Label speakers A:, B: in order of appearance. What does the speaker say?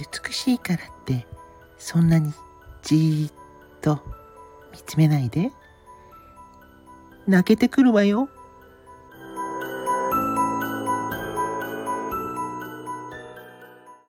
A: 美しいからってそんなにじーっと見つめないで。泣けてくるわよ。